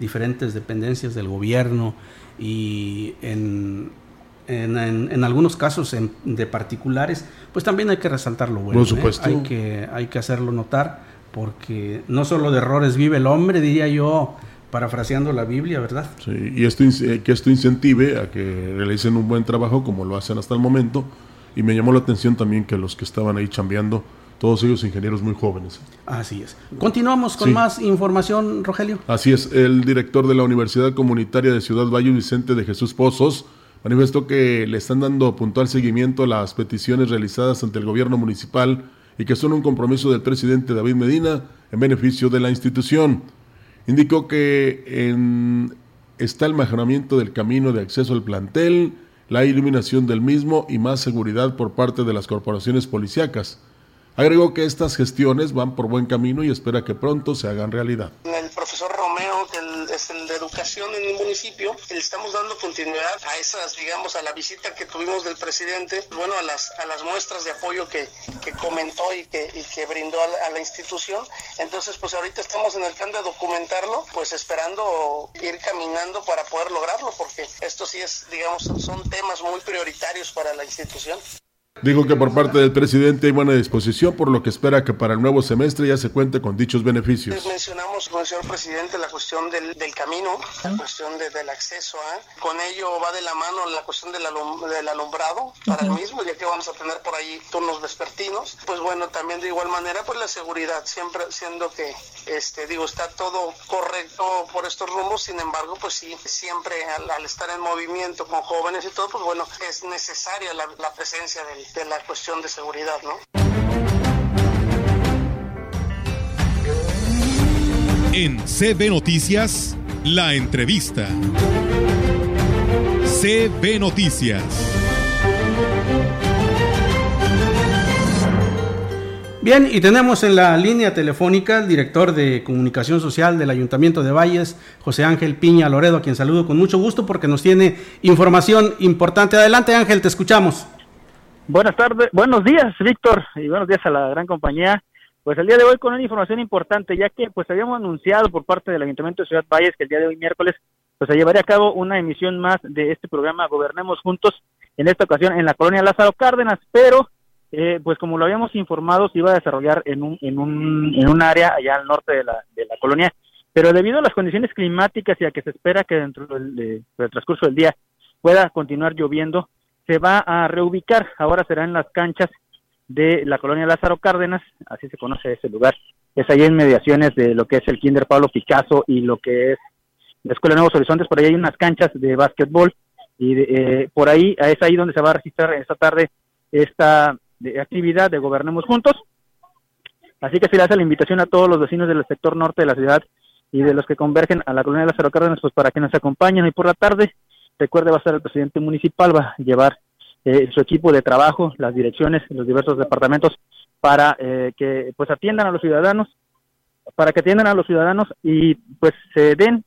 S: diferentes dependencias del gobierno y en, en, algunos casos de particulares, pues también hay que resaltar lo bueno.
G: Por ¿eh? supuesto.
S: Hay, que, hay que hacerlo notar, porque no solo de errores vive el hombre, diría yo, parafraseando la Biblia, ¿verdad?
G: Sí, y esto, eh, que esto incentive a que realicen un buen trabajo como lo hacen hasta el momento. Y me llamó la atención también que los que estaban ahí chambeando todos ellos ingenieros muy jóvenes.
S: Así es. Continuamos con más información, Rogelio.
G: Así es, el director de la Universidad Comunitaria de Ciudad Valle, Vicente de Jesús Pozos, manifestó que le están dando puntual seguimiento a las peticiones realizadas ante el gobierno municipal y que son un compromiso del presidente David Medina en beneficio de la institución. Indicó que en, está el mejoramiento del camino de acceso al plantel, la iluminación del mismo y más seguridad por parte de las corporaciones policíacas. Agregó que estas gestiones van por buen camino y espera que pronto se hagan realidad.
U: El profesor Romeo, que es el de educación en el municipio, le estamos dando continuidad a esas, digamos, a la visita que tuvimos del presidente, bueno, a las, a las muestras de apoyo que, que comentó y que, y que brindó a la, a la, institución. Entonces, pues ahorita estamos en el plan de documentarlo, pues esperando ir caminando para poder lograrlo, porque esto sí es, digamos, son temas muy prioritarios para la institución.
G: Dijo que por parte del presidente hay buena disposición, por lo que espera que para el nuevo semestre ya se cuente con dichos beneficios.
U: Mencionamos con el señor presidente la cuestión del, del camino, la cuestión de, del acceso. ¿eh? Con ello va de la mano la cuestión del, alum, del alumbrado para el mismo, ya que vamos a tener por ahí turnos vespertinos. Pues bueno, también de igual manera, pues la seguridad, siempre siendo que, este, digo, está todo correcto por estos rumbos, sin embargo, pues sí, siempre al, al estar en movimiento con jóvenes y todo, pues bueno, es necesaria la, la presencia del de la cuestión de seguridad, ¿no?
A: En CB Noticias, la entrevista. CB Noticias.
S: Bien, y tenemos en la línea telefónica al director de comunicación social del Ayuntamiento de Valles, José Ángel Piña Loredo, a quien saludo con mucho gusto porque nos tiene información importante. Adelante Ángel, te escuchamos.
V: Buenas tardes, buenos días, Víctor, y buenos días a la gran compañía. Pues el día de hoy con una información importante, ya que pues habíamos anunciado por parte del Ayuntamiento de Ciudad Valles que el día de hoy miércoles pues se llevaría a cabo una emisión más de este programa Gobernemos Juntos, en esta ocasión en la colonia Lázaro Cárdenas, pero eh, pues como lo habíamos informado se iba a desarrollar en un, en un, en un área allá al norte de la, de la colonia, pero debido a las condiciones climáticas y a que se espera que dentro del, de, del transcurso del día pueda continuar lloviendo, se va a reubicar, ahora será en las canchas de la colonia Lázaro Cárdenas, así se conoce ese lugar, es ahí en mediaciones de lo que es el Kinder Pablo Picasso y lo que es la Escuela Nuevos Horizontes, por ahí hay unas canchas de básquetbol y eh, por ahí es ahí donde se va a registrar esta tarde esta actividad de Gobernemos Juntos. Así que se le hace la invitación a todos los vecinos del sector norte de la ciudad y de los que convergen a la colonia Lázaro Cárdenas, pues para que nos acompañen y por la tarde Recuerde, va a ser el presidente municipal, va a llevar eh, su equipo de trabajo, las direcciones, los diversos departamentos, para eh, que pues atiendan a los ciudadanos, para que atiendan a los ciudadanos y pues se den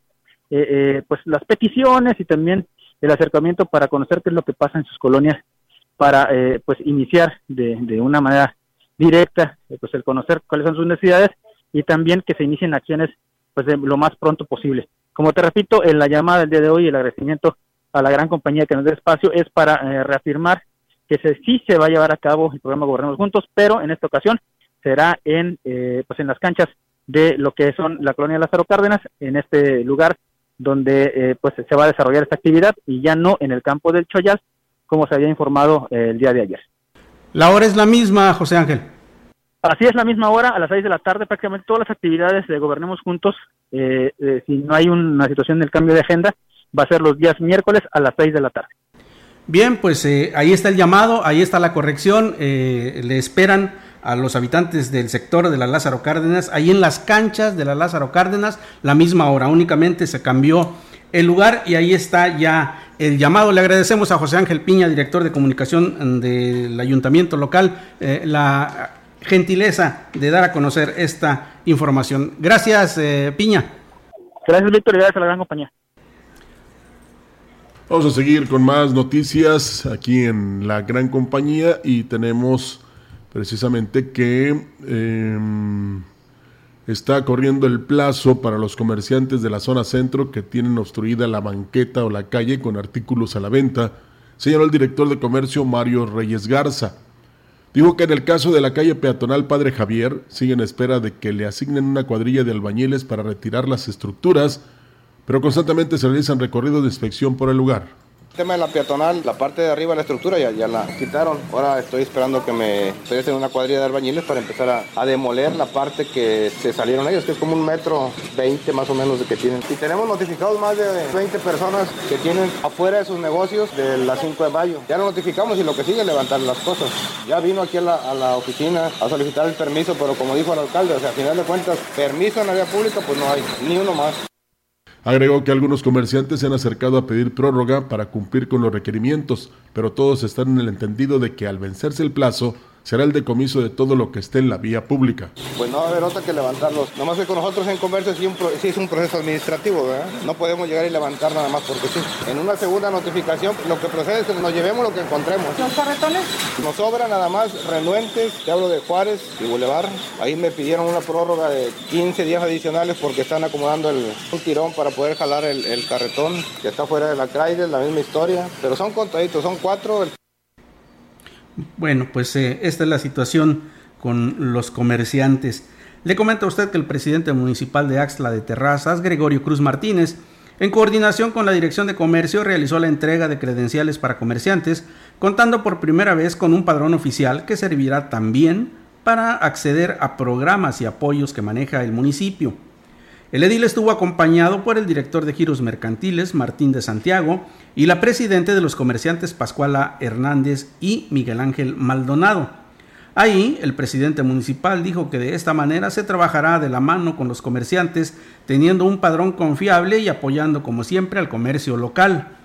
V: pues las peticiones y también el acercamiento para conocer qué es lo que pasa en sus colonias para pues iniciar de, de una manera directa pues el conocer cuáles son sus necesidades y también que se inicien acciones pues de lo más pronto posible. Como te repito, en la llamada del día de hoy, el agradecimiento a la gran compañía que nos dé espacio es para eh, reafirmar que se, sí se va a llevar a cabo el programa Gobernemos Juntos, pero en esta ocasión será en eh, pues en las canchas de lo que son la colonia Lázaro Cárdenas, en este lugar donde eh, pues se va a desarrollar esta actividad y ya no en el campo del Choyas, como se había informado el día de ayer.
S: La hora es la misma, José Ángel.
V: Así es la misma hora, a las seis de la tarde, prácticamente todas las actividades de Gobernemos Juntos, eh, eh, si no hay una situación del cambio de agenda, va a ser los días miércoles a las seis de la tarde.
S: Bien, pues eh, ahí está el llamado, ahí está la corrección, le esperan a los habitantes del sector de la Lázaro Cárdenas, ahí en las canchas de la Lázaro Cárdenas, la misma hora, únicamente se cambió el lugar y ahí está ya el llamado. Le agradecemos a José Ángel Piña, director de comunicación del ayuntamiento local, la gentileza de dar a conocer esta información. Gracias, eh, Piña.
V: Gracias, Víctor, y gracias a la gran compañía.
G: Vamos a seguir con más noticias aquí en la gran compañía y tenemos precisamente que em, está corriendo el plazo para los comerciantes de la zona centro que tienen obstruida la banqueta o la calle con artículos a la venta, señaló el director de comercio Mario Reyes Garza. Dijo que en el caso de la calle peatonal Padre Javier, sigue en espera de que le asignen una cuadrilla de albañiles para retirar las estructuras, pero constantemente se realizan recorridos de inspección por el lugar.
W: El tema de la peatonal, la parte de arriba de la estructura ya, la quitaron. Ahora estoy esperando que me en una cuadrilla de albañiles para empezar a, demoler la parte que se salieron ellos, que es como un metro veinte más o menos de que tienen. Y tenemos notificados más de 20 personas que tienen afuera de sus negocios de las 5 de mayo. Ya lo notificamos y lo que sigue es levantar las cosas. Ya vino aquí a la, a la oficina a solicitar el permiso, pero como dijo el alcalde, o sea, a final de cuentas, permiso en la vía pública, pues no hay, ni uno más.
G: Agregó que algunos comerciantes se han acercado a pedir prórroga para cumplir con los requerimientos, pero todos están en el entendido de que al vencerse el plazo, será el decomiso de todo lo que esté en la vía pública.
W: Pues no va a haber otra que levantarlos. Nomás que con nosotros en comercio sí, es un proceso administrativo, ¿verdad? No podemos llegar y levantar nada más porque sí. En una segunda notificación, lo que procede es que nos llevemos lo que encontremos.
P: ¿Los carretones?
W: Nos sobra nada más renuentes, te hablo de Juárez y Boulevard. Ahí me pidieron una prórroga de 15 días adicionales porque están acomodando el, un tirón para poder jalar el, el carretón que está fuera de la Chrysler, la misma historia. Pero son contaditos, son cuatro.
S: Bueno, pues eh, esta es la situación con los comerciantes. Le comenta a usted que el presidente municipal de Axla de Terrazas, Gregorio Cruz Martínez, en coordinación con la Dirección de Comercio, realizó la entrega de credenciales para comerciantes, contando por primera vez con un padrón oficial que servirá también para acceder a programas y apoyos que maneja el municipio. El edil estuvo acompañado por el director de giros mercantiles, Martín de Santiago, y la presidente de los comerciantes, Pascuala Hernández y Miguel Ángel Maldonado. Ahí, el presidente municipal dijo que de esta manera se trabajará de la mano con los comerciantes, teniendo un padrón confiable y apoyando como siempre al comercio local.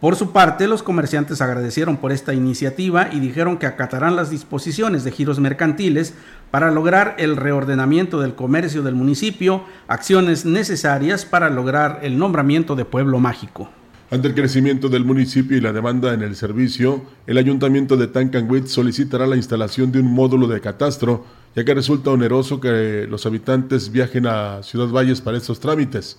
S: Por su parte, los comerciantes agradecieron por esta iniciativa y dijeron que acatarán las disposiciones de giros mercantiles para lograr el reordenamiento del comercio del municipio, acciones necesarias para lograr el nombramiento de pueblo mágico.
G: Ante el crecimiento del municipio y la demanda en el servicio, el ayuntamiento de Tancanwitz solicitará la instalación de un módulo de catastro, ya que resulta oneroso que los habitantes viajen a Ciudad Valles para estos trámites.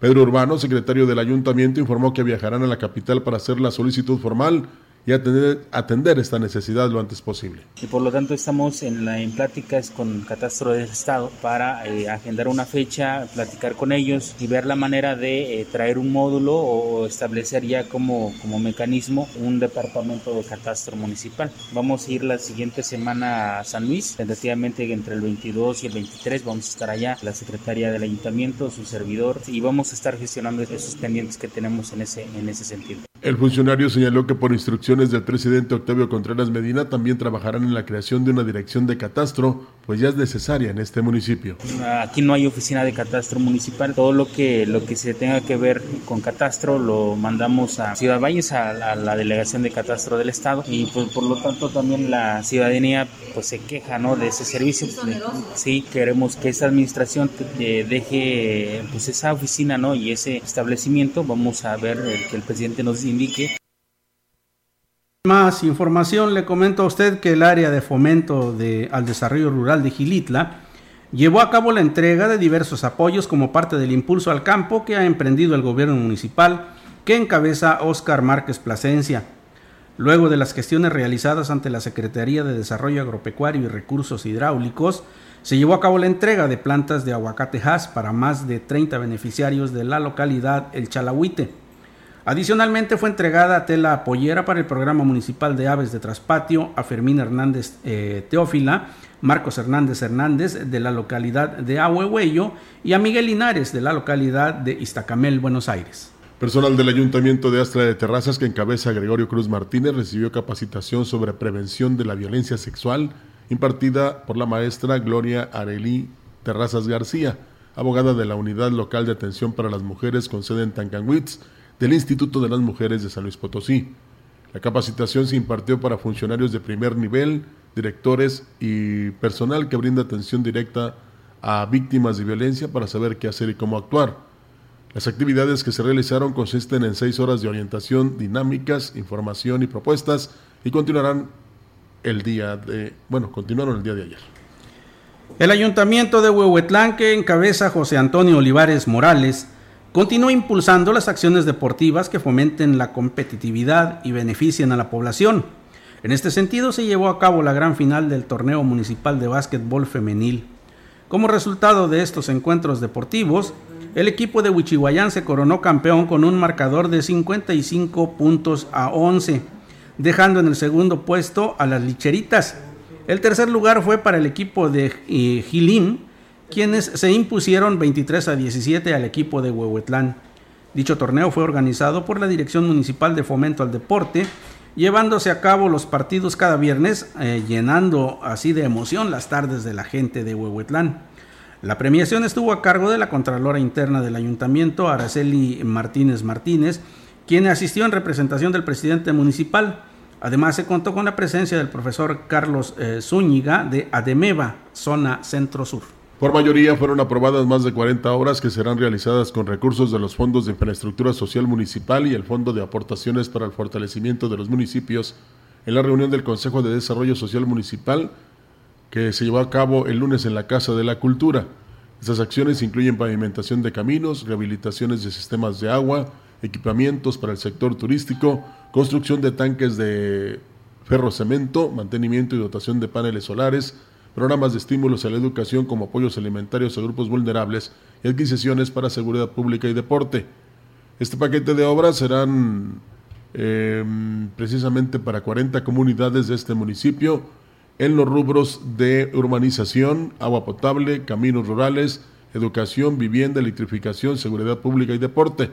G: Pedro Urbano, secretario del ayuntamiento, informó que viajarán a la capital para hacer la solicitud formal y atender, atender esta necesidad lo antes posible.
X: Y por lo tanto estamos en, la, en pláticas con Catastro del Estado para eh, agendar una fecha, platicar con ellos y ver la manera de eh, traer un módulo o establecer ya como, como mecanismo un departamento de catastro municipal. Vamos a ir la siguiente semana a San Luis, tentativamente entre el 22 y el 23 vamos a estar allá, la secretaria del ayuntamiento, su servidor y vamos a estar gestionando esos pendientes que tenemos en ese, en ese sentido.
G: El funcionario señaló que por instrucciones del presidente Octavio Contreras Medina también trabajarán en la creación de una dirección de catastro pues ya es necesaria en este municipio.
X: Aquí no hay oficina de catastro municipal, todo lo que lo que se tenga que ver con catastro lo mandamos a Ciudad Valles a, la delegación de catastro del estado. Y pues por lo tanto también la ciudadanía pues se queja no de ese servicio. Sí, queremos que esa administración deje pues esa oficina no y ese establecimiento, vamos a ver que el presidente nos indique
S: más información, le comento a usted que el área de fomento al desarrollo rural de Gilitla llevó a cabo la entrega de diversos apoyos como parte del impulso al campo que ha emprendido el gobierno municipal que encabeza Óscar Márquez Plasencia. Luego de las gestiones realizadas ante la Secretaría de Desarrollo Agropecuario y Recursos Hidráulicos, se llevó a cabo la entrega de plantas de aguacatejas para más de 30 beneficiarios de la localidad El Chalahuite. Adicionalmente fue entregada tela apoyera para el programa municipal de aves de traspatio a Fermín Hernández eh, Teófila, Marcos Hernández Hernández de la localidad de Ahuehuello y a Miguel Linares de la localidad de Iztacamel, Buenos Aires.
G: Personal del Ayuntamiento de Astra de Terrazas que encabeza Gregorio Cruz Martínez recibió capacitación sobre prevención de la violencia sexual impartida por la maestra Gloria Arelí Terrazas García, abogada de la Unidad Local de Atención para las Mujeres con sede en Tancanwitz, del Instituto de las Mujeres de San Luis Potosí. La capacitación se impartió para funcionarios de primer nivel, directores y personal que brinda atención directa a víctimas de violencia para saber qué hacer y cómo actuar. Las actividades que se realizaron consisten en seis horas de orientación, dinámicas, información y propuestas y continuarán el día de, bueno, continuaron el día de ayer.
S: El ayuntamiento de Huehuetlán, que encabeza José Antonio Olivares Morales, Continúa impulsando las acciones deportivas que fomenten la competitividad y beneficien a la población. En este sentido se llevó a cabo la gran final del torneo municipal de básquetbol femenil. Como resultado de estos encuentros deportivos, el equipo de Huichihuayán se coronó campeón con un marcador de 55 puntos a 11, dejando en el segundo puesto a las licheritas. El tercer lugar fue para el equipo de eh, quienes se impusieron 23 a 17 al equipo de Huehuetlán. Dicho torneo fue organizado por la Dirección Municipal de Fomento al Deporte, llevándose a cabo los partidos cada viernes, eh, llenando así de emoción las tardes de la gente de Huehuetlán. La premiación estuvo a cargo de la Contralora Interna del Ayuntamiento, Araceli Martínez Martínez, quien asistió en representación del presidente municipal. Además, se contó con la presencia del profesor Carlos eh, Zúñiga de Ademeva, zona centro-sur.
G: Por mayoría fueron aprobadas más de 40 obras que serán realizadas con recursos de los fondos de infraestructura social municipal y el Fondo de Aportaciones para el Fortalecimiento de los Municipios en la reunión del Consejo de Desarrollo Social Municipal que se llevó a cabo el lunes en la Casa de la Cultura. Estas acciones incluyen pavimentación de caminos, rehabilitaciones de sistemas de agua, equipamientos para el sector turístico, construcción de tanques de ferro-cemento, mantenimiento y dotación de paneles solares, programas de estímulos a la educación como apoyos alimentarios a grupos vulnerables y adquisiciones para seguridad pública y deporte. Este paquete de obras serán em, precisamente para 40 comunidades de este municipio en los rubros de urbanización, agua potable, caminos rurales, educación, vivienda, electrificación, seguridad pública y deporte.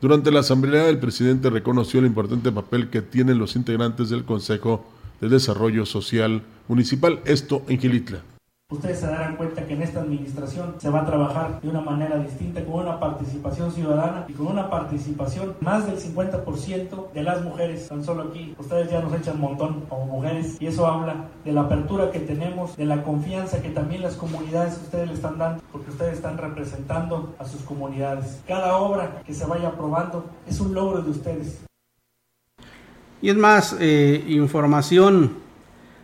G: Durante la asamblea, el presidente reconoció el importante papel que tienen los integrantes del Consejo de Desarrollo Social Municipal, esto en Gilitla.
Y: Ustedes se darán cuenta que en esta administración se va a trabajar de una manera distinta, con una participación ciudadana y con una participación más del 50% de las mujeres. Tan solo aquí, ustedes ya nos echan un montón como mujeres y eso habla de la apertura que tenemos, de la confianza que también las comunidades ustedes le están dando, porque ustedes están representando a sus comunidades. Cada obra que se vaya aprobando es un logro de ustedes.
S: Y es más, eh, información,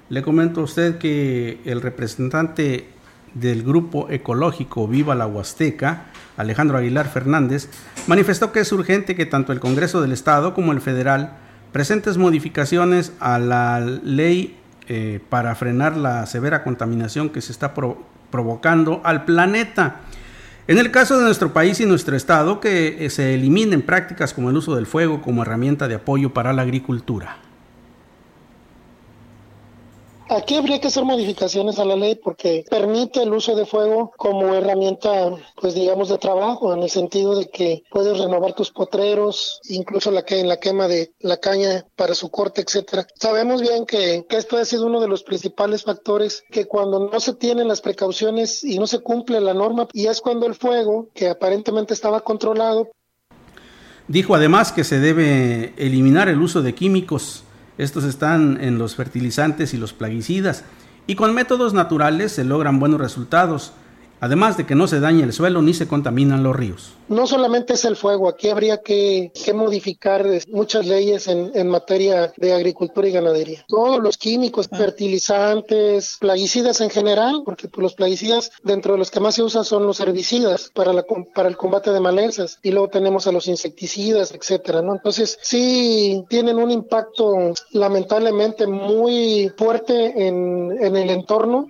S: le comento a usted que el representante del grupo ecológico Viva la Huasteca, Alejandro Aguilar Fernández, manifestó que es urgente que tanto el Congreso del Estado como el federal presentes modificaciones a la ley eh, para frenar la severa contaminación que se está provocando al planeta. En el caso de nuestro país y nuestro estado, que eh, se eliminen prácticas como el uso del fuego como herramienta de apoyo para la agricultura.
E: Aquí habría que hacer modificaciones a la ley porque permite el uso de fuego como herramienta, pues digamos, de trabajo, en el sentido de que puedes renovar tus potreros, incluso la que en la quema de la caña para su corte, etcétera. Sabemos bien que, que esto ha sido uno de los principales factores que cuando no se tienen las precauciones y no se cumple la norma, y es cuando el fuego, que aparentemente estaba controlado,
S: Dijo además que se debe eliminar el uso de químicos. Estos están en los fertilizantes y los plaguicidas. Y con métodos naturales se logran buenos resultados además de que no se dañe el suelo ni se contaminan los ríos.
E: No solamente es el fuego, aquí habría que, modificar muchas leyes en, materia de agricultura y ganadería. Todos los químicos, ah. fertilizantes, plaguicidas en general, porque pues, los plaguicidas dentro de los que más se usan son los herbicidas para, la, para el combate de malezas y luego tenemos a los insecticidas, etcétera, ¿no? Entonces sí tienen un impacto lamentablemente muy fuerte en, en el entorno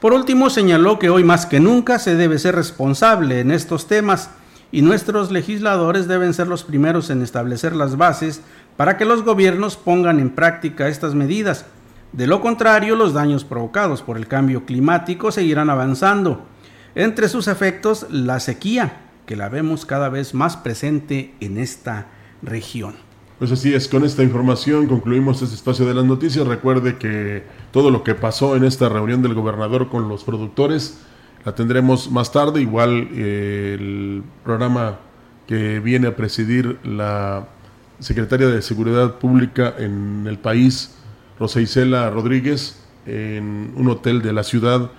S: por último, señaló que hoy más que nunca se debe ser responsable en estos temas y nuestros legisladores deben ser los primeros en establecer las bases para que los gobiernos pongan en práctica estas medidas. De lo contrario, los daños provocados por el cambio climático seguirán avanzando. Entre sus efectos, la sequía, que la vemos cada vez más presente en esta región.
G: Pues así es, con esta información concluimos este espacio de las noticias. Recuerde que todo lo que pasó en esta reunión del gobernador con los productores la tendremos más tarde. Igual eh, el programa que viene a presidir la secretaria de Seguridad Pública en el país, Rosa Isela Rodríguez, en un hotel de la ciudad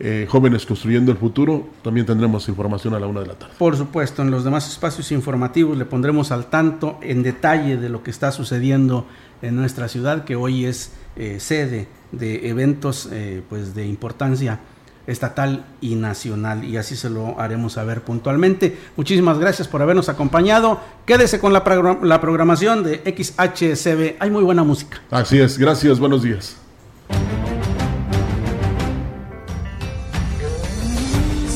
G: eh, Jóvenes Construyendo el Futuro. También tendremos información a la una de la tarde.
S: Por supuesto, en los demás espacios informativos le pondremos al tanto en detalle de lo que está sucediendo en nuestra ciudad, que hoy es eh, sede de eventos eh, pues de importancia estatal y nacional y así se lo haremos saber puntualmente. Muchísimas gracias por habernos acompañado. Quédese con la, programación de XHCB. Hay muy buena música.
G: Así es, gracias, buenos días.